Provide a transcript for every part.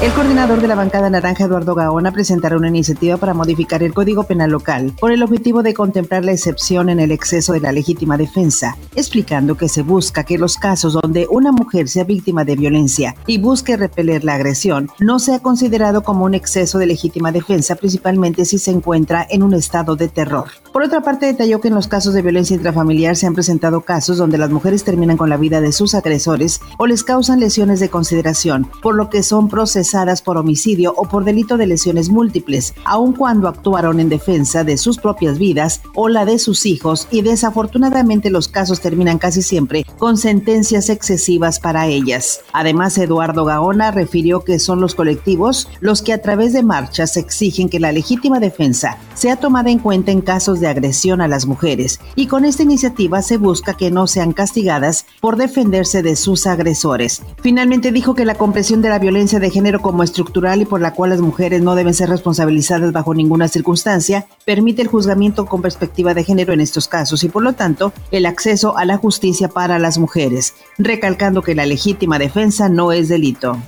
El coordinador de la bancada naranja, Eduardo Gaona, presentará una iniciativa para modificar el Código Penal local con el objetivo de contemplar la excepción en el exceso de la legítima defensa, explicando que se busca que los casos donde una mujer sea víctima de violencia y busque repeler la agresión no sea considerado como un exceso de legítima defensa, principalmente si se encuentra en un estado de terror. Por otra parte, detalló que en los casos de violencia intrafamiliar se han presentado casos donde las mujeres terminan con la vida de sus agresores o les causan lesiones de consideración, por lo que son procesadas por homicidio o por delito de lesiones múltiples, aun cuando actuaron en defensa de sus propias vidas o la de sus hijos y desafortunadamente los casos terminan casi siempre con sentencias excesivas para ellas. Además, Eduardo Gaona refirió que son los colectivos los que a través de marchas exigen que la legítima defensa sea tomada en cuenta en casos de agresión a las mujeres y con esta iniciativa se busca que no sean castigadas por defenderse de sus agresores. Finalmente dijo que la comprensión de la violencia de género como estructural y por la cual las mujeres no deben ser responsabilizadas bajo ninguna circunstancia permite el juzgamiento con perspectiva de género en estos casos y por lo tanto el acceso a la justicia para las mujeres, recalcando que la legítima defensa no es delito.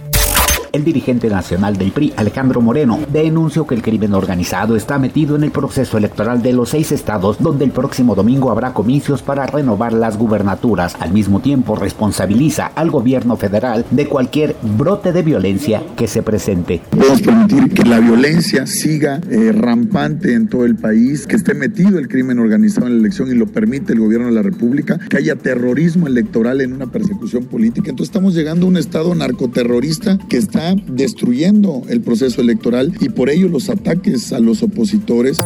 El dirigente nacional del PRI, Alejandro Moreno, denunció que el crimen organizado está metido en el proceso electoral de los seis estados donde el próximo domingo habrá comicios para renovar las gubernaturas. Al mismo tiempo responsabiliza al gobierno federal de cualquier brote de violencia que se presente. Podemos permitir que la violencia siga eh, rampante en todo el país, que esté metido el crimen organizado en la elección y lo permite el gobierno de la República, que haya terrorismo electoral en una persecución política. Entonces estamos llegando a un estado narcoterrorista que está destruyendo el proceso electoral y por ello los ataques a los opositores.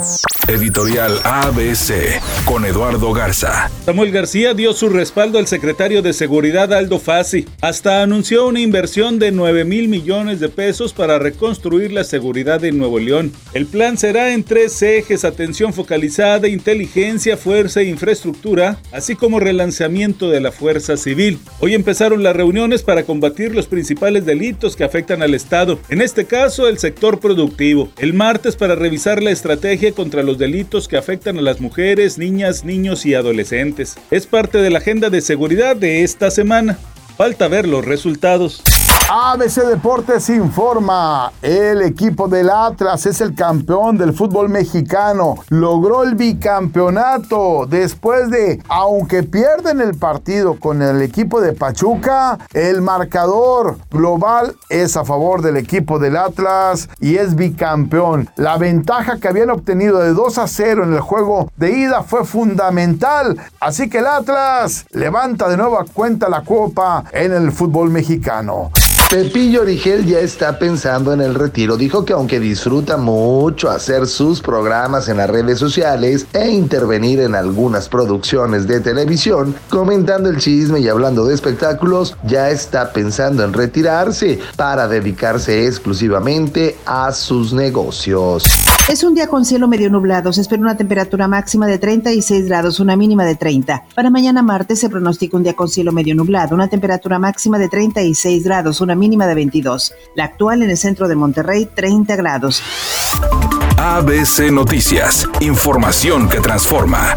Editorial ABC con Eduardo Garza. Samuel García dio su respaldo al secretario de Seguridad Aldo Fassi. Hasta anunció una inversión de 9 mil millones de pesos para reconstruir la seguridad en Nuevo León. El plan será en tres ejes: atención focalizada, inteligencia, fuerza e infraestructura, así como relanzamiento de la fuerza civil. Hoy empezaron las reuniones para combatir los principales delitos que afectan al Estado, en este caso el sector productivo. El martes para revisar la estrategia contra los delitos que afectan a las mujeres, niñas, niños y adolescentes. Es parte de la agenda de seguridad de esta semana. Falta ver los resultados. ABC Deportes informa, el equipo del Atlas es el campeón del fútbol mexicano, logró el bicampeonato después de, aunque pierden el partido con el equipo de Pachuca, el marcador global es a favor del equipo del Atlas y es bicampeón. La ventaja que habían obtenido de 2 a 0 en el juego de ida fue fundamental, así que el Atlas levanta de nueva cuenta la copa en el fútbol mexicano. Pepillo Origel ya está pensando en el retiro. Dijo que aunque disfruta mucho hacer sus programas en las redes sociales e intervenir en algunas producciones de televisión, comentando el chisme y hablando de espectáculos, ya está pensando en retirarse para dedicarse exclusivamente a sus negocios. Es un día con cielo medio nublado. Se espera una temperatura máxima de 36 grados, una mínima de 30. Para mañana martes se pronostica un día con cielo medio nublado, una temperatura máxima de 36 grados, una mínima de 22. La actual en el centro de Monterrey, 30 grados. ABC Noticias. Información que transforma.